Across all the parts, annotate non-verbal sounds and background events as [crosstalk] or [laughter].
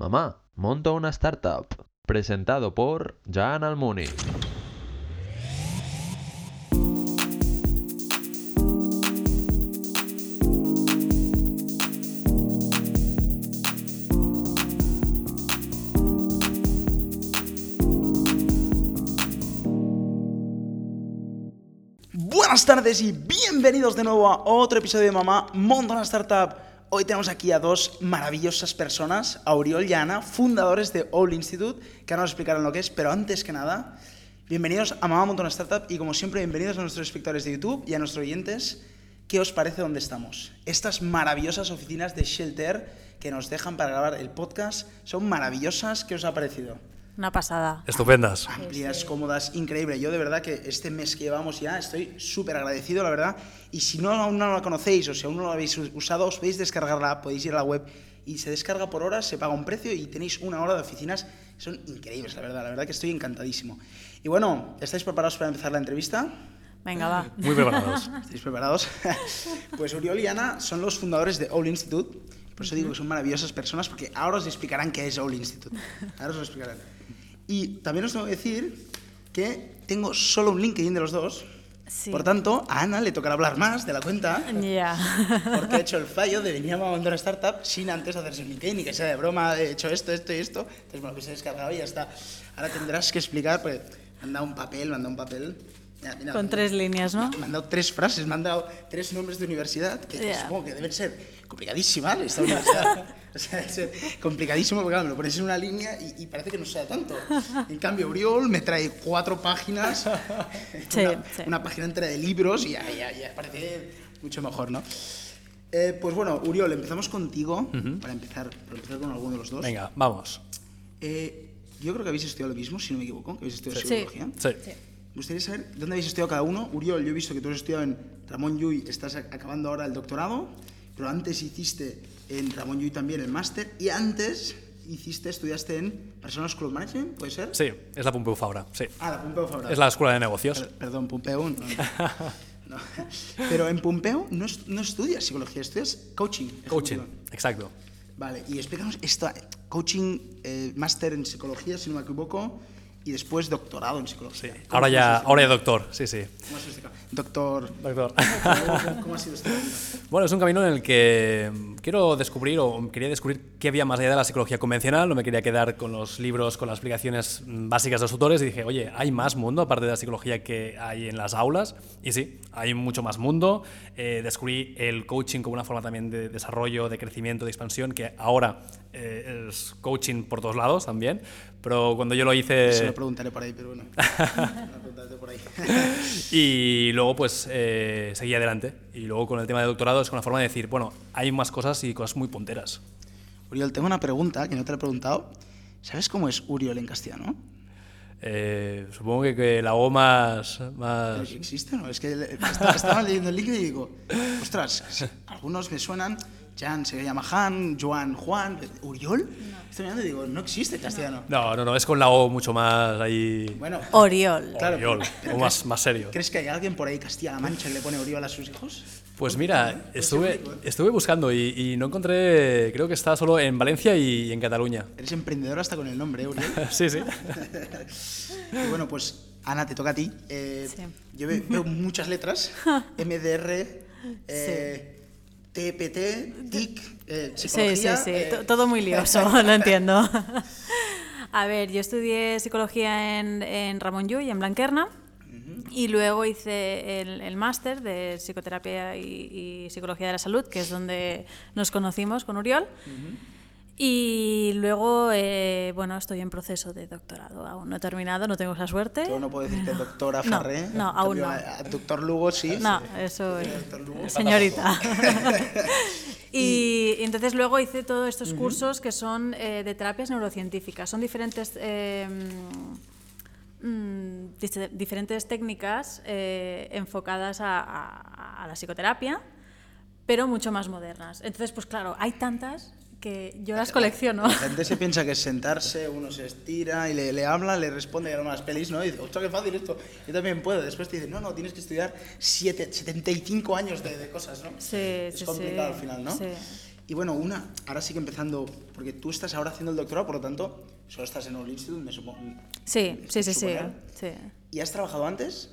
Mamá, monto una startup. Presentado por Jan Almuni. Buenas tardes y bienvenidos de nuevo a otro episodio de Mamá Monta una Startup. Hoy tenemos aquí a dos maravillosas personas, a Uriol y a Ana, fundadores de All Institute, que ahora nos explicarán lo que es, pero antes que nada, bienvenidos a Mamá Monta una Startup y como siempre, bienvenidos a nuestros espectadores de YouTube y a nuestros oyentes. ¿Qué os parece donde estamos? Estas maravillosas oficinas de Shelter que nos dejan para grabar el podcast son maravillosas. ¿Qué os ha parecido? Una pasada. Estupendas. amplias, cómodas, increíble. Yo de verdad que este mes que llevamos ya estoy súper agradecido, la verdad. Y si no aún no la conocéis o si aún no la habéis usado, os podéis descargar la app, podéis ir a la web y se descarga por horas, se paga un precio y tenéis una hora de oficinas. Son increíbles, la verdad. La verdad que estoy encantadísimo. Y bueno, ¿estáis preparados para empezar la entrevista? Venga, va. Muy preparados. [laughs] ¿Estáis preparados? [laughs] pues Uriol y Ana son los fundadores de All Institute. Por eso digo que son maravillosas personas, porque ahora os explicarán qué es All Institute. Ahora os lo explicarán. Y también os tengo que decir que tengo solo un LinkedIn de los dos. Sí. Por tanto, a Ana le tocará hablar más de la cuenta. Ya. Porque ha hecho el fallo de venir a una startup sin antes hacerse un LinkedIn y que sea de broma, he hecho esto, esto y esto. Entonces, bueno, que se ha descargado y ya está. Ahora tendrás que explicar, pues, dado un papel, dado un papel. Mira, Con tres líneas, ¿no? me han dado tres frases, me han dado tres nombres de universidad que Ya. supongo que deben ser complicadísimas esta universidad. [laughs] o sea, debe ser complicadísimo porque claro, me lo pones en una línea y, y parece que no sea tanto. En cambio, Uriol me trae cuatro páginas, [laughs] [laughs] Sí, una, sí. una página entera de libros y ya, ya, ya parece mucho mejor, ¿no? Eh, pues bueno, Uriol, empezamos contigo para, empezar, para empezar con alguno de los dos. Venga, vamos. Eh, yo creo que habéis estudiado lo mismo, si no me equivoco, que habéis estudiado Sí. psicología. Sí. Me gustaría saber dónde habéis estudiado cada uno. Uriol, yo he visto que tú has estudiado en Ramón Llull, estás ac- acabando ahora el doctorado, pero antes hiciste en Ramón Llull también el máster y antes hiciste, estudiaste en Personal School of Management, ¿puede ser? Sí, es la Pompeu Fabra. Sí. Ah, la Pompeu Fabra. Es la escuela de negocios. Per- perdón, Pompeu. no, no. Pero en Pompeu no, no estudias psicología, estudias coaching. Coaching, ejecutivo. exacto. Vale, y explícanos esto, coaching, eh, máster en psicología, si no me equivoco, y después doctorado en psicología. ¿Cómo Ahora ya, ahora ya doctor, sí, sí. ¿Cómo este? Doctor, Doctor. ¿cómo, [laughs] cómo ha sido este camino? Bueno, es un camino en el que mm, quiero descubrir o quería descubrir qué había más allá de la psicología convencional. No me quería quedar con los libros, con las explicaciones mm, básicas de los autores y dije, oye, hay más mundo aparte de la psicología que hay en las aulas. Y sí, hay mucho más mundo. Eh, descubrí el coaching como una forma también de desarrollo, de crecimiento, de expansión, que ahora eh, es coaching por todos lados también. Pero cuando yo lo hice... Se lo preguntaré por ahí, pero bueno. [laughs] Por ahí. [laughs] Y luego pues eh, seguí adelante. Y luego con el tema de doctorado es una forma de decir, bueno, hay más cosas y cosas muy punteras. Uriol, tengo una pregunta que no te la he preguntado. ¿Sabes cómo es Uriol en castellano? Eh, supongo que, que la O más... ¿Pero más... existe no? Es que estaba leyendo el link y digo, ostras, algunos me suenan, Jan se llama Han, Joan, Juan, ¿Uriol? Estoy mirando y digo, no existe castellano. No, no, no, es con la O mucho más ahí... Bueno, Oriol. Claro, Oriol, pero o más, más serio. ¿crees que hay alguien por ahí, Castilla-La Mancha, que le pone Uriol a sus hijos? Pues mira, Puede ser estuve, ¿eh? estuve buscando y, y no encontré, creo que está solo en Valencia y en Cataluña. Eres emprendedor hasta con el nombre, ¿eh, Uriol? [laughs] Sí, sí. Y bueno, pues Ana, te toca a ti. Eh, Sí. Yo ve- veo muchas letras. [laughs] MDR, eh, TPT, TIC, eh, Sí, sí, psicología. sí. eh, to- Todo muy lioso, lo entiendo. [laughs] A ver, yo estudié psicología en, en Ramón Llull en Blanquerna. Y luego hice el, el máster de psicoterapia y, y psicología de la salud, que es donde nos conocimos con Uriol. Y luego, eh, bueno, estoy en proceso de doctorado. Aún no he terminado, no tengo esa suerte. Yo no puedo decirte doctora No, Farré. no, aún no. a- doctor Lugo sí. No, eso es. Señorita. [laughs] [laughs] y entonces luego hice todos estos cursos que son eh, de terapias neurocientíficas. Son diferentes, eh, diferentes técnicas eh, enfocadas a, a- a la psicoterapia, pero mucho más modernas. Entonces, pues claro, hay tantas que yo las colecciono. La gente se piensa que es sentarse, uno se estira y le, le habla, le responde a las pelis, ¿no? Y dice, ostras, qué fácil esto, yo también puedo. Después te dice, no, no, tienes que estudiar siete, 75 años de, de cosas, ¿no? Sí, es sí, complicado sí, al final, ¿no? sí. Y bueno, una, ahora sí que empezando, porque tú estás ahora haciendo el doctorado, por lo tanto, solo estás en el Institute, me supongo. Sí, sí, sí, sí, suponer. sí. ¿Y has trabajado antes?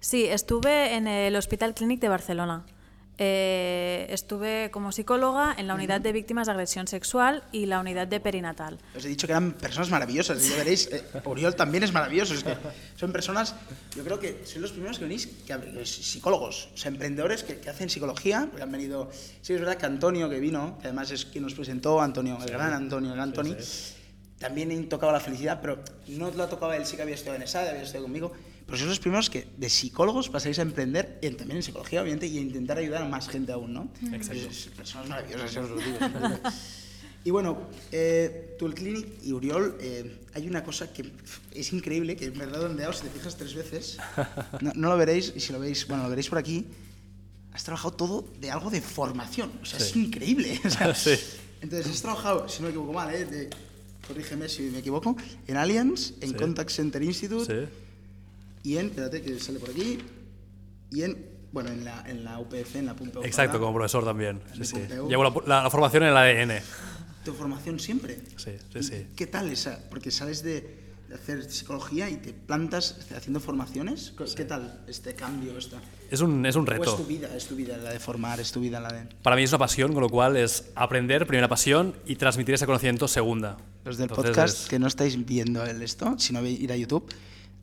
Sí, estuve en el Hospital Clínic de Barcelona. Eh, estuve como psicóloga en la unidad de víctimas de agresión sexual y la unidad de perinatal. Os he dicho que eran personas maravillosas, y ya veréis, eh, Oriol también es maravilloso, es que son personas, yo creo que son los primeros que venís, que, psicólogos, o sea, emprendedores que, que hacen psicología, porque han venido, sí es verdad que Antonio que vino, que además es quien nos presentó, Antonio, el gran Antonio, el gran Tony, también tocaba la felicidad, pero no lo tocaba él, sí que había estudiado en ESAD, había estudiado conmigo, pero sois los primeros que de psicólogos pasáis a emprender, en- también en psicología, obviamente, y a intentar ayudar a más gente aún, ¿no? Exacto. Es- Personas maravillosas, ya os lo digo. Y bueno, eh, tú el Clinic y Uriol, eh, hay una cosa que es increíble, que en verdad donde si te fijas tres veces, no, no lo veréis, y si lo veis, bueno, lo veréis por aquí, has trabajado todo de algo de formación, o sea, es Sí. increíble. o sea, [laughs] Sí. Entonces, has trabajado, si no me equivoco mal, eh, de- corrígeme si me equivoco, en Allianz, en Sí. Contact Center Institute, Sí. Y en, espérate que sale por aquí, y en, bueno, en la, en la UPF, en la Pompeu Exacto, como profesor también. Sí, sí. Llevo la, la- la formación en el ADN. tu formación siempre. Sí, sí, ¿Y sí. ¿Qué tal esa? Porque sales de, hacer psicología y te plantas haciendo formaciones. ¿Qué tal este cambio? Esta? Es un, es un ¿O es tu reto. vida? Es tu vida la de formar, es tu vida la de... Para mí es una pasión, con lo cual es aprender, primera pasión, y transmitir ese conocimiento, segunda. Los del Entonces podcast es- que no estáis viendo el esto, si no veis ir a YouTube,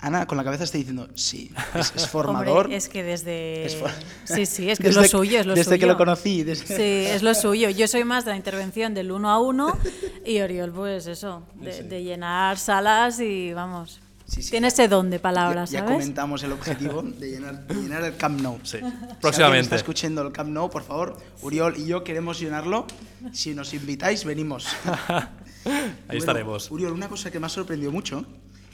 Ana con la cabeza está diciendo, sí, es, es [laughs] formador. Hombre, es que desde... Es for- [laughs] Sí, sí, es que es Desde- lo suyo, es lo desde suyo. que lo conocí, desde- Sí, es lo suyo. Yo soy más de la intervención del uno a uno [laughs] y Oriol, pues eso, de, de llenar salas y vamos. Sí, sí, Tiene ya- ese don de ya, palabras, ya ¿sabes? comentamos el objetivo de llenar, de llenar el Camp Nou. Sí. Si alguien está Próximamente. escuchando el Camp Nou, por favor, Uriol y yo queremos llenarlo. Si nos invitáis, venimos. Ahí Bueno, estaremos. Uriol, una cosa que me ha sorprendido mucho,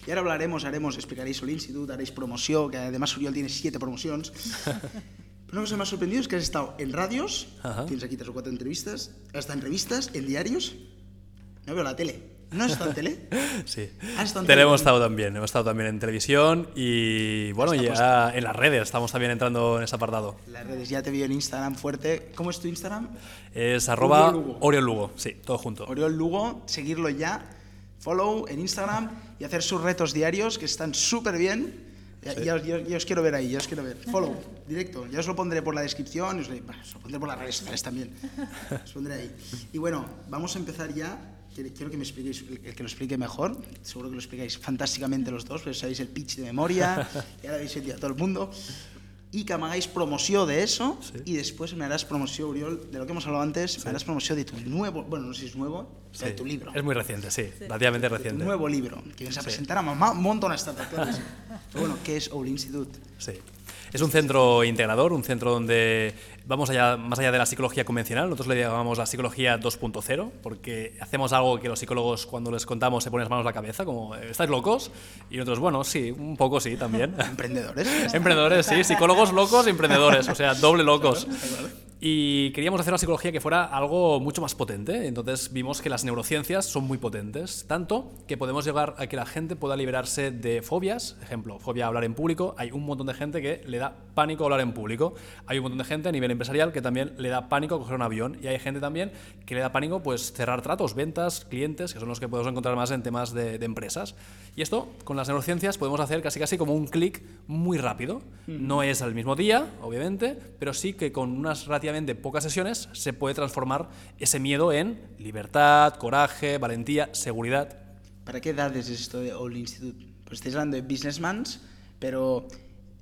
y ahora hablaremos, haremos, explicaréis el instituto, haréis promoción, que además Uriol tiene siete promociones. [laughs] Pero una cosa que me ha sorprendido es que has estado en radios, tienes aquí tres o cuatro entrevistas, has estado en revistas, en diarios, no veo la tele. ¿No has estado en tele? [laughs] Sí. Has estado en Tele hemos estado también. Hemos estado también en televisión y, bueno, Está ya en las redes estamos también entrando en ese apartado. Las redes, ya te veo en Instagram fuerte. ¿Cómo es tu Instagram? Es arroba Oriol Lugo. Oriol Lugo. Sí, todo junto. Oriol Lugo, seguirlo ya, follow en Instagram y hacer sus retos diarios que están súper bien. Ya, ya- ya- ya os quiero ver ahí, ya os quiero ver. Follow, directo. Ya os lo pondré por la descripción, os lo, os lo pondré por las redes sociales también. [laughs] Os pondré ahí. Y bueno, vamos a empezar ya. Quiero que me expliquéis, el que lo explique mejor. Seguro que lo explicáis fantásticamente los dos, pues sabéis el pitch de memoria, [laughs] ya lo habéis sentido a todo el mundo. Y que me hagáis promoción de eso Sí. y después me harás promoción, Uriol, de lo que hemos hablado antes, me harás promoción de tu nuevo, bueno, no sé si es nuevo, de Sí. tu libro. Es muy reciente, sí. Relativamente Tu reciente. nuevo libro, que vienes a presentar a mamá, un montón de que sí. [laughs] Pero bueno, ¿qué es All Institute? Sí. Es un centro integrador, un centro donde vamos allá, más allá de la psicología convencional, nosotros le llamamos la psicología 2.0, porque hacemos algo que los psicólogos cuando les contamos se ponen las manos a la cabeza, como, ¿estáis locos? Y nosotros, bueno, sí, un poco sí también. [laughs] Emprendedores. [laughs] Emprendedores, sí, psicólogos locos emprendedores, o sea, doble locos. Y queríamos hacer una psicología que fuera algo mucho más potente. Entonces vimos que las neurociencias son muy potentes, tanto que podemos llegar a que la gente pueda liberarse de fobias. Ejemplo, fobia a hablar en público. Hay un montón de gente que le da pánico hablar en público. Hay un montón de gente a nivel empresarial que también le da pánico coger un avión. Y hay gente también que le da pánico pues cerrar tratos, ventas, clientes, que son los que podemos encontrar más en temas de, de empresas. Y esto, con las neurociencias, podemos hacer casi casi como un clic muy rápido. No es al mismo día, obviamente, pero sí que con unas relativamente pocas sesiones se puede transformar ese miedo en libertad, coraje, valentía, seguridad. ¿Para qué edades es esto de All Institute? Pues estáis hablando de businessmen, pero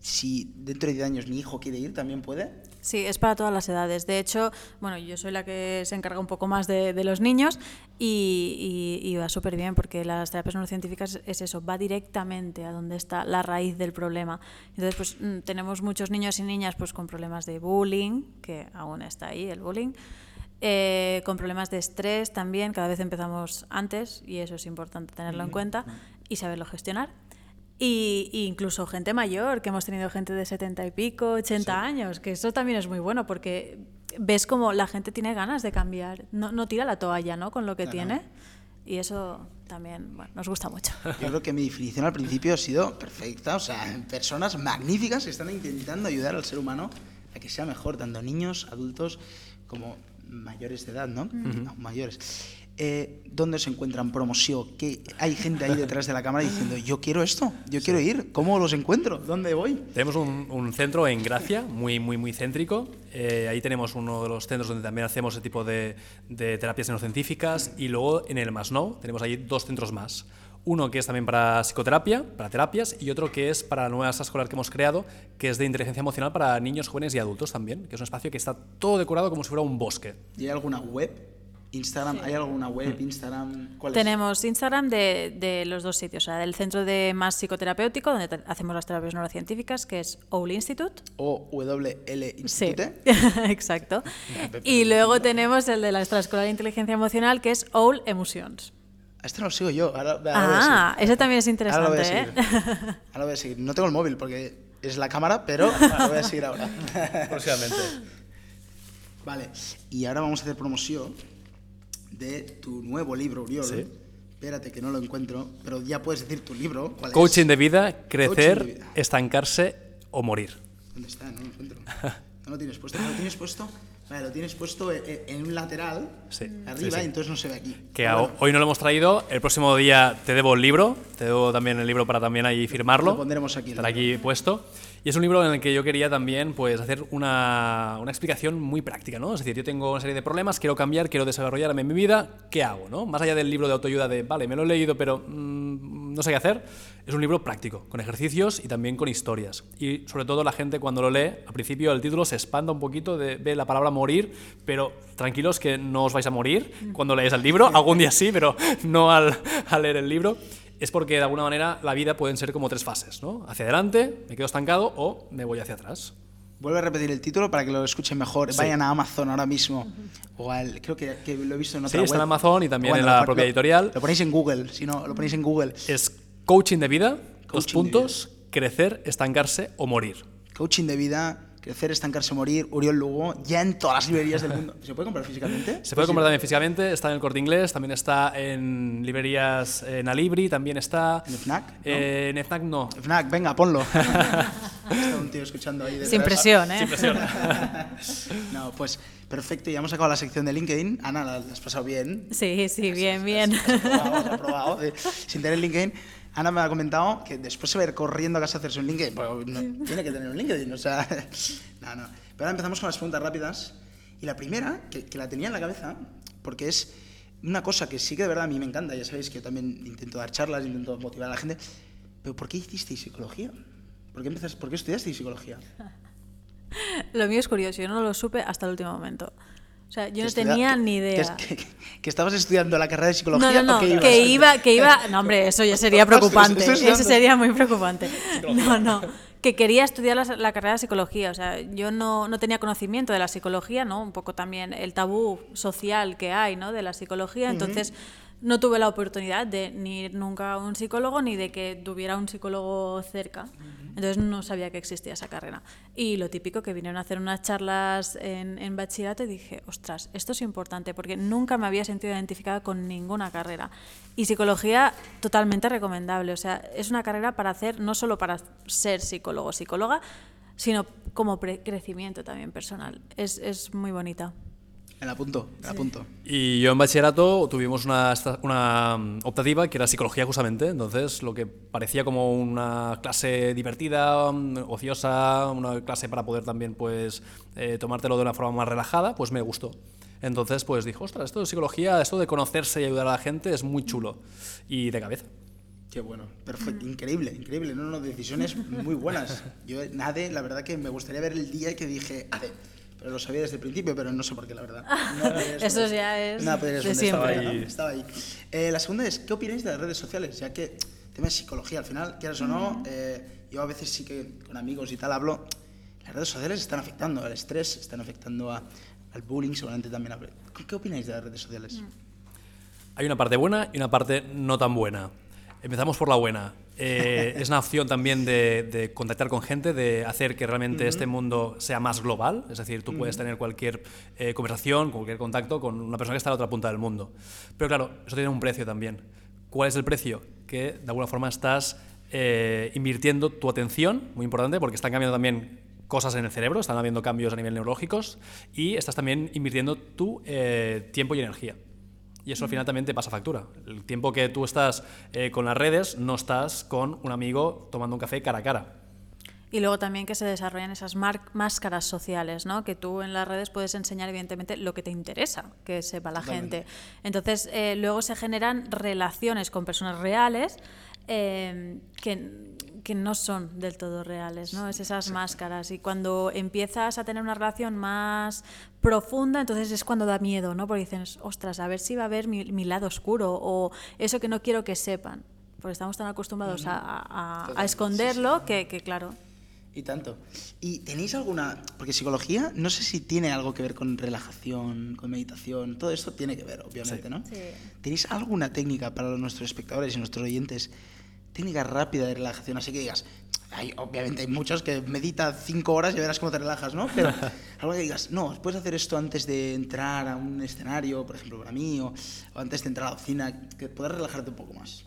si dentro de 10 años mi hijo quiere ir, ¿también puede? Sí, es para todas las edades. De hecho, bueno, yo soy la que se encarga un poco más de, de los niños y, y- y va súper bien porque las terapias neurocientíficas es eso, va directamente a donde está la raíz del problema. Entonces, pues mm, tenemos muchos niños y niñas pues con problemas de bullying, que aún está ahí el bullying, eh, con problemas de estrés también, cada vez empezamos antes y eso es importante tenerlo en cuenta y saberlo gestionar. Y, y incluso gente mayor, que hemos tenido gente de 70 y pico, 80 años, que eso también es muy bueno porque ves como la gente tiene ganas de cambiar, no, no tira la toalla ¿no? con lo que Claro. tiene. Y eso también bueno, nos gusta mucho. Yo creo que mi definición al principio ha sido perfecta, o sea, personas magníficas que están intentando ayudar al ser humano a que sea mejor, tanto niños, adultos, como mayores de edad, ¿no? No, mayores. Eh, ¿Dónde se encuentran promoción? ¿Qué, hay gente ahí detrás de la cámara diciendo, yo quiero esto, yo quiero ir. ¿Cómo los encuentro? ¿Dónde voy? Tenemos un, un centro en Gracia, muy, muy, muy céntrico. Eh, ahí tenemos uno de los centros donde también hacemos ese tipo de, de terapias neurocientíficas. Y luego en el Masnou tenemos ahí dos centros más. Uno que es también para psicoterapia, para terapias, y otro que es para la nueva escolar que hemos creado, que es de inteligencia emocional para niños, jóvenes y adultos también, que es un espacio que está todo decorado como si fuera un bosque. ¿Y hay alguna web? Instagram, ¿hay alguna web? Instagram, ¿cuál es? Tenemos Instagram de, de los dos sitios, o sea, del centro de más psicoterapéutico, donde te- hacemos las terapias neurocientíficas, que es OWL Institute. O WL Sí, Institute. [laughs] exacto. Y luego tenemos el de la extraescolar de inteligencia emocional, que es OWL Emotions. A Este no lo sigo yo. Ahora, ahora lo voy a Ah, ese también es seguir. Ahora lo voy a interesante, seguir. ¿eh? Ahora lo voy a seguir. No tengo el móvil porque es la cámara, pero [laughs] lo voy a seguir ahora. Próximamente. Vale, y ahora vamos a hacer promoción de tu nuevo libro, Uriol. Sí. Espérate que no lo encuentro, pero ya puedes decir tu libro. ¿cuál es? Coaching de vida, crecer, de vida. estancarse o morir. ¿Dónde está? No lo encuentro. [laughs] No lo tienes puesto. ¿No ¿Lo tienes puesto? Vale, lo tienes puesto en, en un lateral, Sí, arriba, sí, sí. y entonces no se ve aquí. Que bueno, hoy no lo hemos traído. El próximo día te debo el libro. Te debo también el libro para también ahí firmarlo. Lo pondremos aquí, Estará aquí puesto. Y es un libro en el que yo quería también pues, hacer una, una explicación muy práctica, ¿no? Es decir, yo tengo una serie de problemas, quiero cambiar, quiero desarrollarme en mi vida, ¿qué hago, no? Más allá del libro de autoayuda de, vale, me lo he leído, pero mm, no sé qué hacer, es un libro práctico, con ejercicios y también con historias. Y sobre todo la gente cuando lo lee, al principio el título se espanta un poquito, de, ve la palabra morir, pero tranquilos que no os vais a morir cuando leáis el libro, [laughs] algún día sí, pero no al, al leer el libro es porque de alguna manera la vida pueden ser como tres fases, ¿no? Hacia adelante, me quedo estancado o me voy hacia atrás. Vuelve a repetir el título para que lo escuchen mejor. Sí. Vayan a Amazon ahora mismo. O al, creo que, que lo he visto en Sí, otra está en web. Amazon y también en lo la propia lo- editorial. Lo ponéis en Google, si no, lo ponéis en Google. Es coaching de vida, dos Coaching puntos, crecer, estancarse o morir. Coaching de vida, crecer, estancarse, morir, Uriol Lugo, ya en todas las librerías del mundo. ¿Se puede comprar físicamente? Se puede comprar también físicamente, está en el corte inglés, también está en librerías en Alibri, también está. ¿En FNAC? ¿no? Eh, en FNAC no. FNAC, venga, ponlo. [laughs] Está un tío escuchando ahí. Sin presión, ¿eh? Sin presión. [laughs] No, pues perfecto, ya hemos sacado la sección de LinkedIn. Ana, la, has pasado bien. Sí, sí, bien, bien. Has aprobado, has aprobado, eh, sin tener LinkedIn. Ana me ha comentado que después se va a ir corriendo a casa a hacerse un LinkedIn. Pues tiene que tener un LinkedIn. [laughs] No, no. Pero ahora empezamos con las preguntas rápidas. Y la primera, que, que la tenía en la cabeza, porque es una cosa que sí que de verdad a mí me encanta. Ya sabéis que yo también intento dar charlas, intento motivar a la gente. Pero ¿por qué hicisteis psicología? ¿Por qué, empezaste, ¿por qué estudiasteis psicología? [laughs] Lo mío es curioso, yo no lo supe hasta el último momento. O sea, yo no tenía ni idea. Que, que- que estabas estudiando la carrera de psicología no, no, o que ibas? que iba, que iba, no hombre, eso ya sería preocupante, eso sería muy preocupante. No, no, que quería estudiar la, la carrera de psicología, o sea, yo no, no tenía conocimiento de la psicología, ¿no? Un poco también el tabú social que hay, ¿no? De la psicología, entonces no tuve la oportunidad de ni ir nunca a un psicólogo ni de que tuviera un psicólogo cerca. Entonces no sabía que existía esa carrera. Y lo típico que vinieron a hacer unas charlas en, en bachillerato y dije, ostras, esto es importante porque nunca me había sentido identificada con ninguna carrera. Y psicología totalmente recomendable. O sea, es una carrera para hacer, no solo para ser psicólogo o psicóloga, sino como crecimiento también personal. Es, es muy bonita. Me la apunto, me la apunto. Y yo en bachillerato tuvimos una, una mm, optativa que era psicología justamente, entonces lo que parecía como una clase divertida, mm, ociosa, una clase para poder también pues eh, tomártelo de una forma más relajada, pues me gustó. Entonces pues dije, ostras, esto de psicología, esto de conocerse y ayudar a la gente es muy chulo. Y de cabeza. Qué bueno, perfecto, increíble, increíble. No, no, decisiones muy buenas. Yo, Nade, la verdad que me gustaría ver el día que dije, Ade, pero lo sabía desde el principio, pero no sé por qué, la verdad. [laughs] No Eso ya es No podía de siempre. Estaba ahí. ¿no? Estaba ahí. Eh, la segunda es, ¿qué opináis de las redes sociales? Ya que tema de psicología, al final, quieras o no, eh, yo a veces sí que con amigos y tal hablo, las redes sociales están afectando al estrés, están afectando a- al bullying, seguramente también. a- ¿Qué, qué opináis de las redes sociales? Hay una parte buena y una parte no tan buena. Empezamos por la buena. Eh, es una opción también de, de contactar con gente, de hacer que realmente este mundo sea más global. Es decir, tú puedes tener cualquier eh, conversación, cualquier contacto con una persona que está a la otra punta del mundo. Pero claro, eso tiene un precio también. ¿Cuál es el precio? Que de alguna forma estás eh, invirtiendo tu atención, muy importante, porque están cambiando también cosas en el cerebro, están habiendo cambios a nivel neurológicos y estás también invirtiendo tu tiempo y energía. Y eso al final también te pasa factura. El tiempo que tú estás eh, con las redes, no estás con un amigo tomando un café cara a cara. Y luego también que se desarrollan esas máscaras sociales, ¿no? Que tú en las redes puedes enseñar, evidentemente, lo que te interesa que sepa la gente. Entonces, eh, luego se generan relaciones con personas reales eh, que, que no son del todo reales, ¿no? Es esas máscaras. Y cuando empiezas a tener una relación más profunda, entonces es cuando da miedo, ¿no? Porque dices, ostras, a ver si va a ver mi, mi lado oscuro o eso que no quiero que sepan. Porque estamos tan acostumbrados a, a- a- a esconderlo que, que, claro, Y tanto. ¿Y tenéis alguna.? Porque psicología, no sé si tiene algo que ver con relajación, con meditación. Todo esto tiene que ver, obviamente, Sí. ¿no? Sí. ¿Tenéis alguna técnica para nuestros espectadores y nuestros oyentes? Técnica rápida de relajación, así que digas. Hay, obviamente hay muchos que medita cinco horas y verás cómo te relajas, ¿no? Pero [laughs] algo que digas, no, puedes hacer esto antes de entrar a un escenario, por ejemplo, para mí, o, o antes de entrar a la cocina, que puedas relajarte un poco más.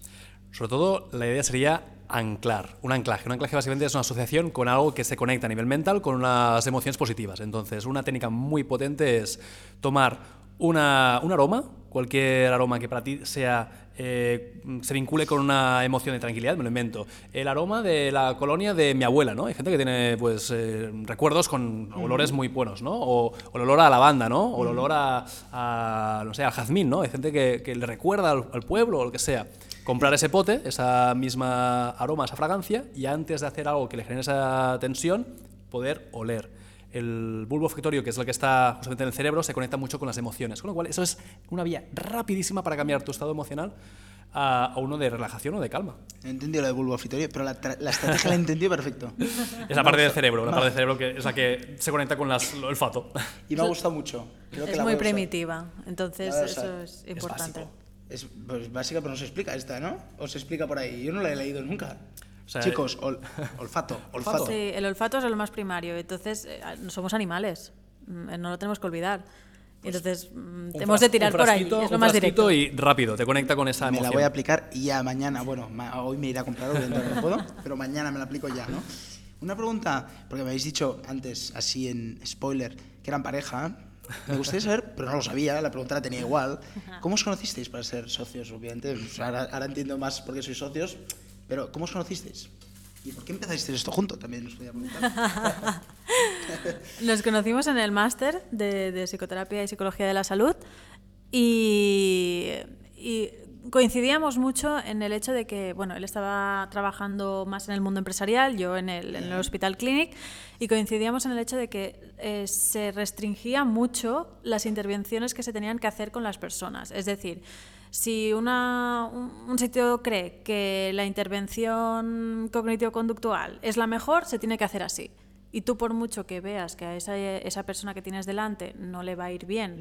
Sobre todo, la idea sería anclar, un anclaje. Un anclaje básicamente es una asociación con algo que se conecta a nivel mental con unas emociones positivas. Entonces, una técnica muy potente es tomar una, un aroma, cualquier aroma que para ti sea eh, se vincule con una emoción de tranquilidad, me lo invento. El aroma de la colonia de mi abuela, ¿no? Hay gente que tiene pues eh, recuerdos con olores muy buenos, ¿no? O, o el olor a lavanda, ¿no? O el olor a, a, no sé, al jazmín, ¿no? Hay gente que, que le recuerda al, al pueblo o lo que sea comprar ese pote, esa misma aroma, esa fragancia, y antes de hacer algo que le genere esa tensión, poder oler. El bulbo olfactorio, que es lo que está justamente en el cerebro, se conecta mucho con las emociones. Con lo cual, eso es una vía rapidísima para cambiar tu estado emocional a, a uno de relajación o de calma. No he entendido lo de bulbo olfactorio, pero la, la estrategia la he entendido perfecto. [laughs] Es la parte del cerebro, la parte del cerebro que es la que se conecta con las, el olfato. Y me ha gustado mucho. Creo que es la muy primitiva, entonces eso es importante. básico. Es pues, básica, pero no se explica esta, ¿no? O se explica por ahí. Yo no la he leído nunca. O sea, Chicos, ol- [laughs] olfato, olfato. Sí, el olfato es lo más primario, entonces eh, no somos animales, mm, no lo tenemos que olvidar. Entonces mm, Un hemos de tirar un por ahí, es lo un más directo. y rápido, te conecta con esa Me emoción. la voy a aplicar ya mañana. Bueno, ma- hoy me iré a comprar, obviamente no puedo, pero mañana me la aplico ya, ¿no? Una pregunta, porque me habéis dicho antes, así en spoiler, que eran pareja. Me gustaría saber, pero no lo sabía, la pregunta la tenía igual. ¿Cómo os conocisteis para ser socios, obviamente? Sea, ahora, ahora entiendo más por qué sois socios, pero ¿cómo os conocisteis? ¿Y por qué empezasteis esto junto? También os podía preguntar. [laughs] Nos conocimos en el máster de, psicoterapia y psicología de la salud y coincidíamos mucho en el hecho de que, bueno, él estaba trabajando más en el mundo empresarial, yo en el, en el Hospital Clinic, y coincidíamos en el hecho de que eh, se restringía mucho las intervenciones que se tenían que hacer con las personas. Es decir, si una, un, un sitio cree que la intervención cognitivo-conductual es la mejor, se tiene que hacer así. Y tú por mucho que veas que a esa, esa persona que tienes delante no le va a ir bien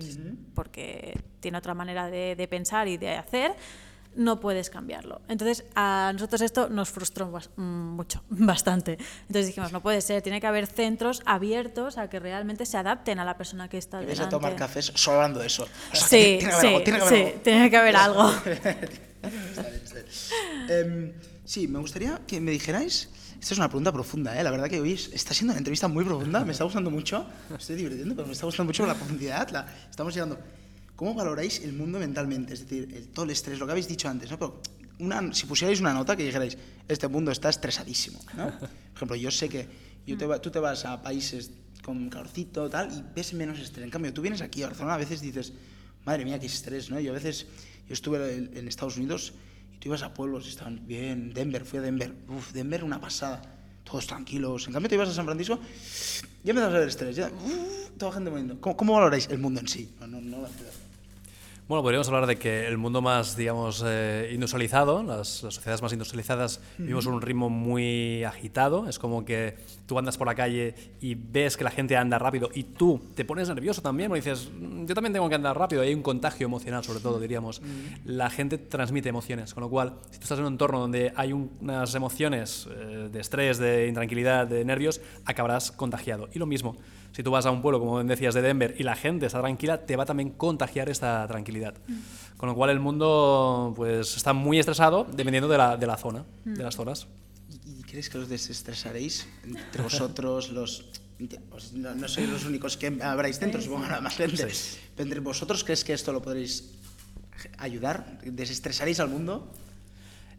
porque tiene otra manera de, de pensar y de hacer, no puedes cambiarlo. Entonces a nosotros esto nos frustró mm, mucho, [laughs] bastante. Entonces dijimos, no puede ser, tiene que haber centros abiertos a que realmente se adapten a la persona que está delante. a tomar cafés solo hablando de eso. O sea, Sí, tiene que haber sí, algo, tiene que haber sí, algo. que haber [laughs] sí, me gustaría que me dijerais. Esta es una pregunta profunda, ¿eh? La verdad que hoy es- está siendo una entrevista muy profunda, me está gustando mucho. Me estoy divirtiendo, pero me está gustando mucho la profundidad. La, estamos llegando. ¿Cómo valoráis el mundo mentalmente? Es decir, el, todo el estrés, lo que habéis dicho antes, ¿no? Pero una, si pusierais una nota que dijerais, este mundo está estresadísimo, ¿no? Por ejemplo, yo sé que yo te tú te vas a países con calorcito tal y ves menos estrés. En cambio, tú vienes aquí a Barcelona, a veces dices, madre mía, qué estrés, ¿no? Yo a veces, yo estuve en Estados Unidos tú ibas a pueblos y estaban bien, Denver, fui a Denver, uf, Denver una pasada, todos tranquilos. En cambio, te ibas a San Francisco, ya empezabas a ver estrés, ya, uf, toda gente muriendo. ¿Cómo, cómo valoráis el mundo en sí? No, no, no la ciudad. Bueno, podríamos hablar de que el mundo más, digamos, eh, industrializado, las, las sociedades más industrializadas, vivimos en un ritmo muy agitado. Es como que tú andas por la calle y ves que la gente anda rápido y tú te pones nervioso también, porque dices, "Mm, yo también tengo que andar rápido. Hay un contagio emocional, sobre todo, diríamos. La gente transmite emociones, con lo cual, si tú estás en un entorno donde hay un- unas emociones eh, de estrés, de intranquilidad, de nervios, acabarás contagiado. Y lo mismo, si tú vas a un pueblo, como decías, de Denver y la gente está tranquila, te va también contagiar esta tranquilidad. Con lo cual el mundo pues, está muy estresado dependiendo de la, de la zona, de las zonas. ¿Y, y crees que os desestresaréis entre vosotros, [laughs] los, pues no, no sois los únicos que habráis dentro, supongo que habrá más gente. Pero entre vosotros, ¿crees que esto lo podréis ayudar? ¿Desestresaréis al mundo?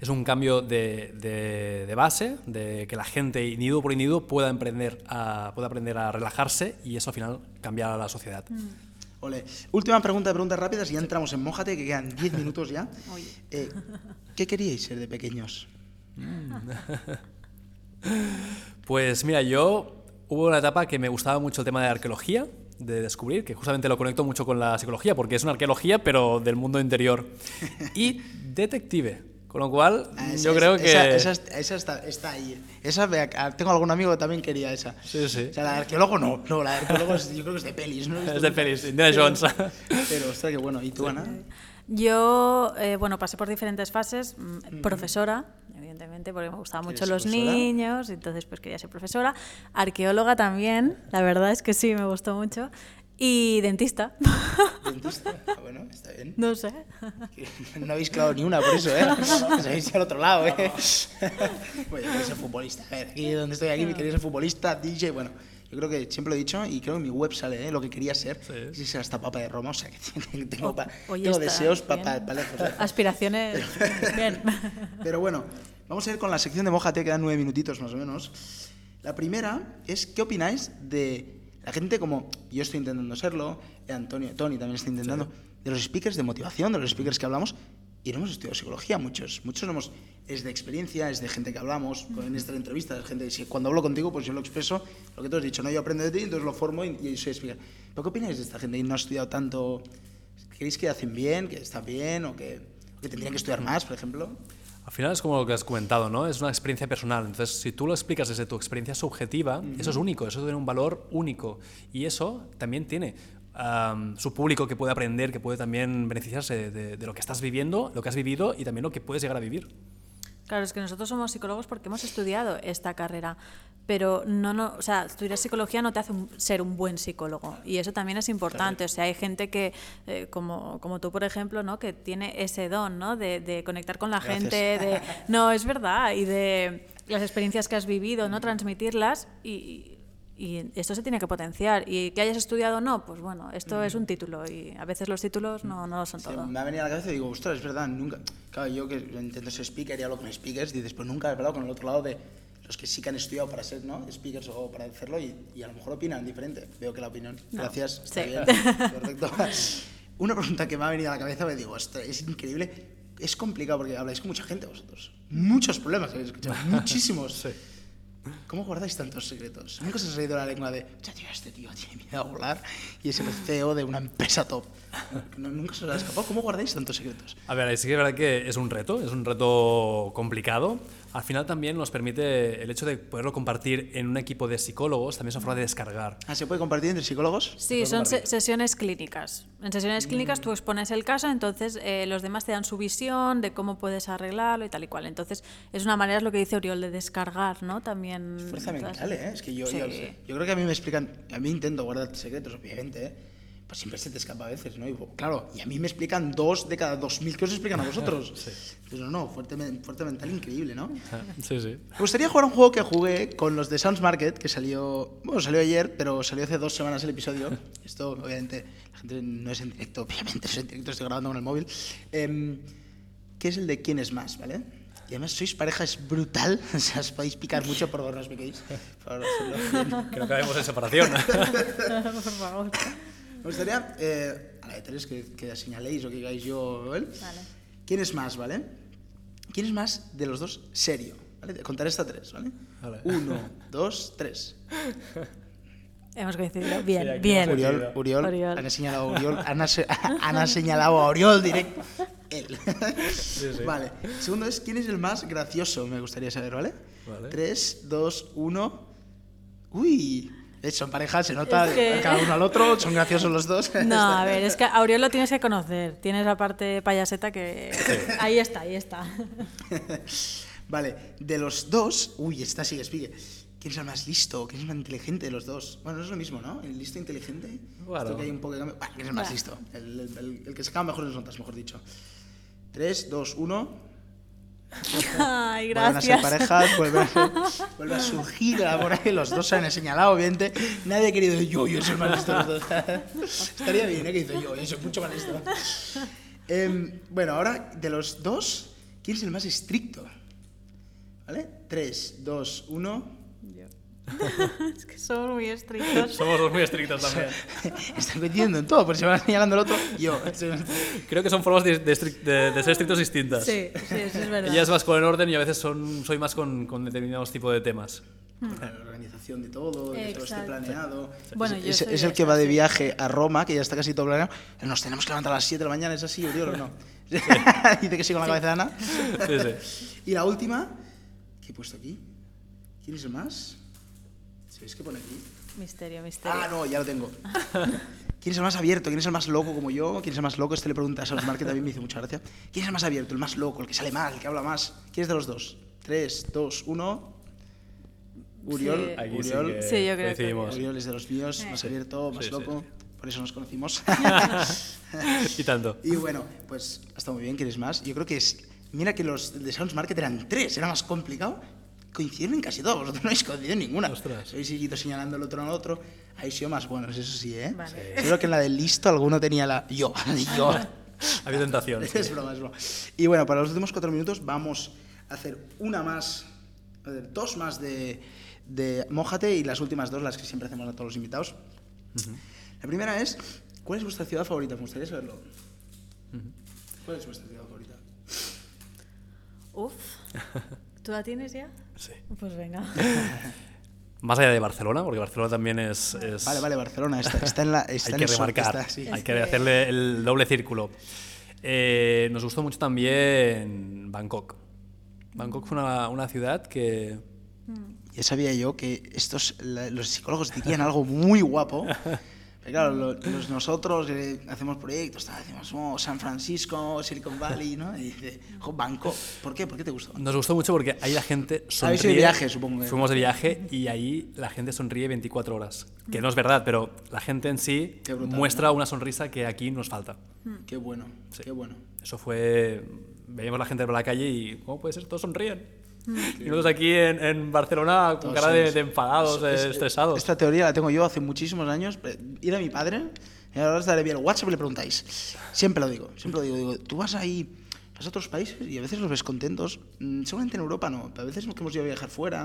Es un cambio de, de- de base, de que la gente individuo por individuo pueda, emprender a, pueda aprender a relajarse y eso al final cambiar a la sociedad. Ole. Última pregunta de preguntas rápidas y ya entramos en Mójate, que quedan 10 minutos ya. [laughs] Eh, ¿Qué queríais ser de pequeños? [laughs] Pues mira, yo hubo una etapa que me gustaba mucho el tema de arqueología, de descubrir, que justamente lo conecto mucho con la psicología, porque es una arqueología, pero del mundo interior. [laughs] Y detective. Con lo cual, Ah, esa- yo creo que... Esa, esa est- esa está, está ahí. Esa, acá, tengo algún amigo que también quería esa. Sí, sí. O sea, la de arqueólogo no. No, la de arqueólogo es- yo creo que es de pelis, ¿no? Es de pelis, Indiana Jones. Pero, ostras, qué bueno. ¿Y tú, Ana? Yo, eh, bueno, pasé por diferentes fases. mm, Profesora, evidentemente, porque me gustaban mucho ¿Eres los profesora? niños, entonces pues quería ser profesora. Arqueóloga también, la verdad es que sí, me gustó mucho. Y dentista, ¿Dentista? Ah, bueno, está bien. no sé. No habéis clavado ni una por eso, ¿eh? Os habéis ido al otro lado, ¿eh? Bueno, yo quería ser futbolista. A ver, aquí donde estoy aquí, me quería ser futbolista, DJ, bueno. Yo creo que siempre lo he dicho y creo que en mi web sale ¿eh? lo que quería ser. Sí. Ser hasta papa de Roma, o sea que [laughs] tengo, O- pa- oye, tengo está deseos para lejos. ¿eh? Aspiraciones, [laughs] bien. [laughs] Pero bueno, vamos a ir con la sección de Mójate, quedan nueve minutitos más o menos. La primera es, ¿qué opináis de la gente como yo estoy intentando serlo, eh, Antonio, Tony también está intentando, de los speakers de motivación, de los speakers que hablamos, y no hemos estudiado psicología, muchos. Muchos no hemos, es de experiencia, es de gente que hablamos, en esta entrevista, es gente, si cuando hablo contigo, pues yo lo expreso, lo que tú has dicho, no, yo aprendo de ti, entonces lo formo y, y soy speaker. ¿Pero qué opináis de esta gente que no ha estudiado tanto? ¿Creéis que hacen bien, que están bien, o que, que tendrían que estudiar más, por ejemplo? Al final es como lo que has comentado, ¿no? Es una experiencia personal. Entonces, si tú lo explicas desde tu experiencia subjetiva, eso es único, eso tiene un valor único. Y eso también tiene su público que puede aprender, que puede también beneficiarse de, de lo que estás viviendo, lo que has vivido y también lo que puedes llegar a vivir. Claro, es que nosotros somos psicólogos porque hemos estudiado esta carrera, pero no, no, o sea, estudiar psicología no te hace un- ser un buen psicólogo y eso también es importante. O sea, hay gente que, eh, como, como tú, por ejemplo, ¿no? que tiene ese don, ¿no? De, de conectar con la Gracias. gente, de, [laughs] no, es verdad, y de las experiencias que has vivido, no transmitirlas y, y esto se tiene que potenciar. Y que hayas estudiado o no, pues bueno, esto es un título y a veces los títulos no, no lo son Sí, todo. me ha venido a la cabeza y digo, ostras, es verdad, nunca. Claro, yo que intento ser speaker y hablo con speakers, dices, pues nunca he hablado con el otro lado de los que sí que han estudiado para ser ¿no? speakers o para hacerlo y, y a lo mejor opinan diferente. Veo que la opinión. No, Gracias, está sí. bien. [laughs] Perfecto. Una pregunta que me ha venido a la cabeza, me digo, ostras, es increíble. Es complicado porque habláis con mucha gente vosotros. Muchos problemas habéis escuchado, [laughs] muchísimos. ¿Cómo guardáis tantos secretos? Nunca se os ha ido la lengua de, "Ya, tío, este tío [laughs] tiene miedo a volar y es el CEO de una empresa top. No, nunca se os ha escapado. ¿Cómo guardáis tantos secretos? A ver, sí que es verdad que es un reto, es un reto complicado. Al final también nos permite el hecho de poderlo compartir en un equipo de psicólogos, también es una forma de descargar. Ah, ¿Se puede compartir entre psicólogos? Sí, son se- sesiones clínicas. En sesiones clínicas tú expones el caso, entonces eh, los demás te dan su visión de cómo puedes arreglarlo y tal y cual. Entonces es una manera, es lo que dice Oriol, de descargar, ¿no? También... Fuerza todas- mental, ¿eh? Es que yo, Sí. yo, yo creo que a mí me explican, a mí intento guardar secretos, obviamente, ¿eh? Pues siempre se te escapa a veces, ¿no? Y, claro, y a mí me explican dos de cada dos mil que os explican a [laughs] vosotros. Pues no, no, fuerte, fuerte mental increíble, ¿no? [laughs] Sí, sí. Me gustaría jugar un juego que jugué con los de Sounds Market, que salió, bueno, salió ayer, pero salió hace dos semanas el episodio. [laughs] Esto, obviamente, la gente no es en directo, obviamente, no es en directo, estoy grabando con el móvil. Que es el de quién es más, ¿vale? Y además sois pareja, es brutal, [laughs] o sea, os podéis picar mucho, por favor, no os piquéis. Por favor. Que no caemos en separación. [laughs] Por favor. Me gustaría, eh, a la de tres, que, que señaléis o que digáis yo él. Vale. ¿Quién es más, vale? ¿Quién es más de los dos serio? ¿Vale? Contaré hasta tres, ¿vale? Vale. Uno, dos, tres. Hemos coincidido. Bien, Sí, bien. Uriol. Uriol, Oriol. han señalado a Uriol, han, [laughs] han ha señalado a Oriol directo. Él. sí. Vale. Segundo es, ¿quién es el más gracioso? Me gustaría saber, ¿vale? Vale. Tres, dos, uno. Uy. Eh, Son parejas, se nota Es que- [laughs] cada uno al otro, son graciosos los dos. [laughs] No, a ver, es que a lo tienes que conocer. Tienes la parte payaseta que... Ahí está, ahí está. [laughs] Vale, de los dos, uy, esta sigue, sigue. ¿Quién es el más listo? ¿Quién es el más inteligente de los dos? Bueno, no es lo mismo, ¿no? El listo e inteligente. Bueno. Esto que hay un poco de cambio. Bueno, ¿quién es el más Bueno. listo? El, el- el- el que saca mejores notas, mejor dicho. 3, 2, 1. Ay, Vuelven a ser gracias. parejas, [laughs] vuelve a, ser- a surgir el amor ahí, los dos se han señalado, obviamente. Nadie ha querido yo, yo soy el más listo. Estaría bien, ¿eh? Que dice yo, yo soy mucho más listo. Em, bueno, ahora de los dos, ¿quién es el más estricto? ¿Vale? 3, 2, 1. [laughs] Es que somos muy estrictos. Somos muy estrictos [laughs] también. [laughs] Están coincidiendo en todo, porque se van señalando el otro. Yo. Creo que son formas de, de de- de ser estrictos distintas. Sí, sí, eso es verdad. Ella es más con el orden y a veces son, soy más con, con determinados tipos de temas. La organización de todo, de que todo esté planeado. Bueno, es, yo es- es el que va de sí. viaje a Roma, que ya está casi todo planeado. Nos tenemos que levantar a las 7 de la mañana, ¿es así, Uriol, o no? Dice que sí con la cabeza de Ana. Sí, sí. Y la última, ¿qué he puesto aquí? ¿Quién es el más? ¿Sabéis qué pone aquí? Misterio, misterio. Ah, no, ya lo tengo. [laughs] ¿Quién es el más abierto? ¿Quién es el más loco como yo? ¿Quién es el más loco? Este le pregunta a Salomar, que también me hizo mucha gracia. ¿Quién es el más abierto, el más loco, el que sale mal, el que habla más? ¿Quién es de los dos? 3, 2, 1. Uriol. Sí. Sí Uriol. que Sí, yo creo que coincidimos. Uriol es de los míos, más abierto, más Sí, sí, loco. Por eso nos conocimos. [laughs] Y tanto. y bueno, pues ha estado muy bien. ¿Quieres más? Yo creo que es. Mira que los de Sounds Market eran tres, era más complicado. Coincidieron en casi todos, vosotros no habéis coincidido en ninguna. Ostras. Habéis ido señalando el otro al otro. Habéis sido más buenos, eso sí, ¿eh? Vale. Seguro que en la del listo alguno tenía la. Yo, [laughs] yo. [laughs] Había tentación. [laughs] sí. es broma, es broma. Y bueno, para los últimos cuatro minutos vamos a hacer una más, dos más de, de Mójate y las últimas dos, las que siempre hacemos a todos los invitados. La primera es, ¿cuál es vuestra ciudad favorita? Me gustaría saberlo. ¿Cuál es vuestra ciudad favorita? Uf. ¿Tú la tienes ya? Sí. Pues venga. [laughs] Más allá de Barcelona, porque Barcelona también es. es- Vale, vale, Barcelona, está, está en la... [laughs] Está hay en que remarcar, está, sí. hay que hacerle el doble círculo. Eh, nos gustó mucho también Bangkok. Bangkok fue una, una ciudad que Ya sabía yo que estos, la- los psicólogos dirían algo muy guapo. [laughs] Claro, lo- los- nosotros eh, hacemos proyectos, tal, decimos, oh, San Francisco, Silicon Valley, ¿no? Y dice, "Jo, Bangkok. ¿Por qué? ¿Por qué te gustó? nos gustó mucho porque ahí la gente sonríe. Habéis ido de viaje, supongo. Fuimos de viaje y ahí la gente sonríe 24 horas. Que no es verdad, pero la gente en sí brutal, muestra una sonrisa que aquí nos falta. Qué bueno, qué bueno. Eso fue. Veíamos la gente por la calle y. ¿Cómo puede ser? Todos sonríen. Y nosotros aquí en, en Barcelona con Todos cara de, de enfadados, de es- estresados. Esta teoría la tengo yo hace muchísimos años. eh, Ir a mi padre, y ahora os daré bien el WhatsApp y le preguntáis. Siempre lo digo, siempre lo digo. Digo, tú vas ahí, vas a otros países y a veces los ves contentos. Mm, Seguramente en Europa no, pero a veces que hemos ido a viajar fuera,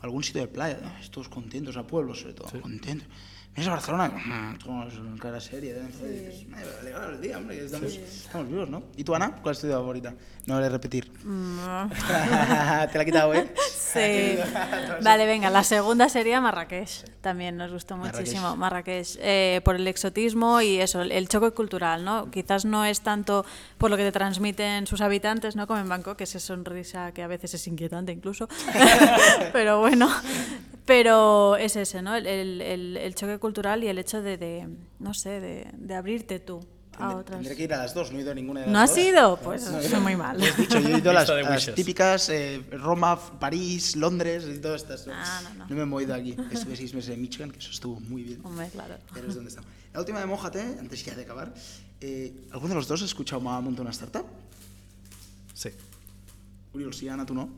a algún sitio de playa, ah, todos contentos, a pueblos sobre todo, contentos. Vienes a Barcelona, mm, con cara seria, "Ay, vale, vale, el día, hombre, que estamos, estamos vivos, ¿no? ¿Y tú, Ana? ¿Cuál es tu ciudad favorita? No vale repetir. [laughs] Te la he quitado, ¿eh? Sí. [laughs] Vale, venga, la segunda sería Marrakech. También nos gustó Marrakech. muchísimo Marrakech. eh, por el exotismo y eso, el choque cultural, ¿no? Quizás no es tanto por lo que te transmiten sus habitantes, ¿no? Como en Bangkok, que es esa sonrisa que a veces es inquietante incluso. [laughs] Pero bueno, pero es ese, ¿no? El, el- el- el choque cultural y el hecho de, de, no sé, de, de abrirte tú a Tendré- otras. Tendré que ir a las dos, no he ido a ninguna de las ¿No has dos. ido? Pues soy muy mal. Lo has dicho, yo he ido a [laughs] las, a típicas eh, Roma, París, Londres y todas estas. Ah, no, no. me he movido aquí. Estuve seis meses en Michigan, que eso estuvo muy bien. Hombre, claro. Pero es donde está. La última de Mójate, antes ya de acabar. Eh, ¿Alguno de los dos ha escuchado Mamá monta una startup? Sí. Uriol, sí, Ana, tú no.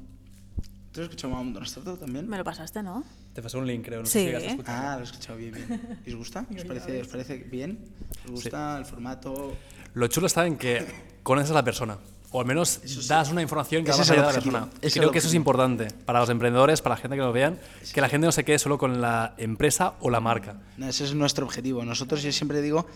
¿Tú has escuchado Mamá monta una startup también? Me lo pasaste, ¿no? Te pasó un link, creo. No Sí. sé si llegaste a escuchar. Ah, lo he escuchado bien, bien. ¿Y os gusta? [laughs] ¿Os parece, ¿os parece bien? ¿Os gusta el formato? Lo chulo está en que conoces a la persona. O al menos das una información que va más es allá de la persona. Ese es Creo que eso es importante para los emprendedores, para la gente que nos vean, que la gente no se quede solo con la empresa o la marca. No, ese es nuestro objetivo. Nosotros yo siempre digo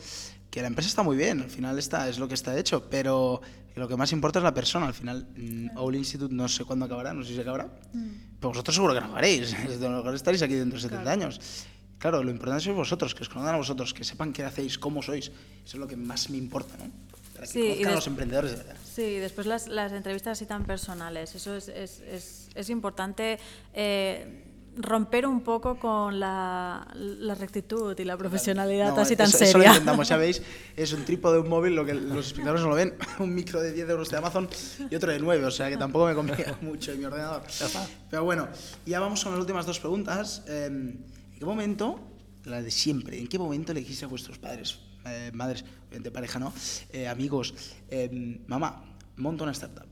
que la empresa está muy bien, al final está, es lo que está hecho, pero lo que más importa es la persona. Al final, mm, All Institute no sé cuándo acabará, no sé si acabará, pero vosotros seguro que no acabaréis. [laughs] Estaréis aquí dentro de 70 años. Claro, lo importante sois vosotros, que os conozcan a vosotros, que sepan qué hacéis, cómo sois. Eso es lo que más me importa, ¿no? Para que Sí, y conozcan a los emprendedores de verdad. Sí, después las, las entrevistas así tan personales. Eso es, es, es, es importante eh, romper un poco con la, la rectitud y la profesionalidad No, así tan eso, eso lo seria. intentamos, ya veis, es un trípode de un móvil, lo que los espectadores no lo ven, [laughs] un micro de 10 euros de Amazon y otro de 9, o sea que tampoco me conviene [laughs] mucho en mi ordenador. Pero bueno, ya vamos con las últimas dos preguntas. Eh, ¿En qué momento, la de siempre, en qué momento le dijiste a vuestros padres, eh, madres, obviamente pareja, ¿no? Eh, amigos, eh, mamá, monta una startup?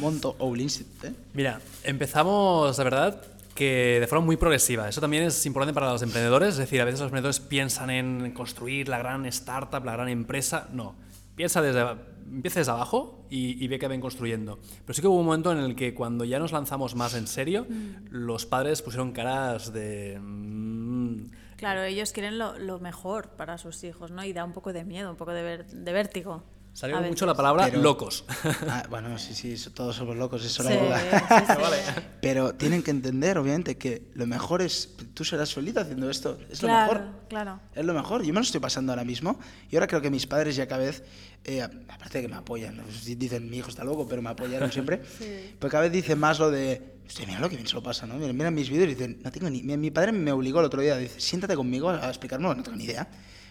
Monto Owl Institute, ¿eh? Mira, empezamos, la verdad, que de forma muy progresiva. Eso también es importante para los emprendedores. Es decir, a veces los emprendedores piensan en construir la gran startup, la gran empresa. No. Piensa desde, empieza desde abajo y, y ve que ven construyendo. Pero sí que hubo un momento en el que cuando ya nos lanzamos más en serio, los padres pusieron caras de... Claro, ellos quieren lo, lo mejor para sus hijos, ¿no? Y da un poco de miedo, un poco de, ver- de vértigo. Salió mucho la palabra Pero- locos. Ah, bueno, sí, sí, todos somos locos, eso Sí, no hay duda. sí, sí. Pero tienen que entender, obviamente, que lo mejor es, tú serás feliz haciendo esto, es Claro, lo mejor. claro. Es lo mejor. Yo me lo estoy pasando ahora mismo. Y ahora creo que mis padres ya cada vez, eh, aparte de que me apoyan. Sí dicen mi hijo está loco, pero me apoyaron siempre. [laughs] Pero cada vez dicen más lo de, hostia, mira lo que bien se lo pasa, ¿no? Miren, miran mis vídeos y dicen, no tengo ni. Mi, mi padre me obligó el otro día, dice, siéntate conmigo a explicarme, no tengo ni idea.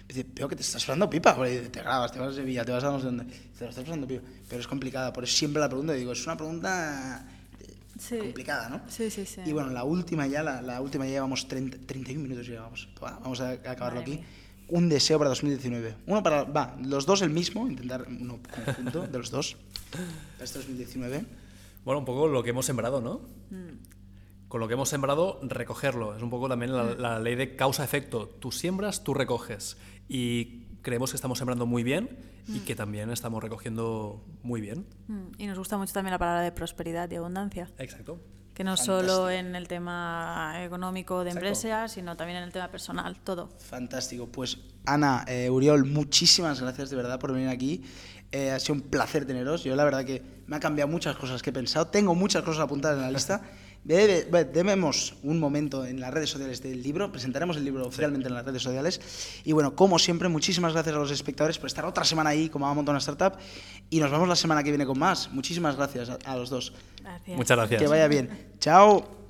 Dice, veo que te estás pasando pipa, dice, te grabas, te vas a Sevilla, te vas a no sé dónde. Dice, lo estás pasando pipa. Pero es complicada, por eso siempre la pregunta, y digo, es una pregunta Sí. complicada, ¿no? Sí, sí, sí. Y bueno, la última ya, la, la última ya llevamos 30, 31 minutos llevamos. Va, Vamos a acabarlo Madre aquí. mía. Un deseo para 2019. Uno para, va, los dos el mismo, intentar uno conjunto de los dos. Para este 2019. Bueno, un poco lo que hemos sembrado, ¿no? Mm. Con lo que hemos sembrado, recogerlo. Es un poco también la, la ley de causa-efecto. Tú siembras, tú recoges. Y creemos que estamos sembrando muy bien y que también estamos recogiendo muy bien. Mm, Y nos gusta mucho también la palabra de prosperidad y abundancia. Exacto. Que no solo en el tema económico de Exacto. empresa, sino también en el tema personal, todo. Fantástico. Pues Ana, eh, Uriol, muchísimas gracias de verdad por venir aquí. Eh, ha sido un placer teneros. Yo la verdad que me ha cambiado muchas cosas que he pensado. Tengo muchas cosas apuntadas en la lista. Debemos un momento en las redes sociales del libro. Presentaremos el libro oficialmente en las redes sociales. Y bueno, como siempre, muchísimas gracias a los espectadores por estar otra semana ahí como Vamos a montar una startup. Y nos vemos la semana que viene con más. Muchísimas gracias a, a los dos. Gracias. Muchas gracias. Que vaya bien. Chao.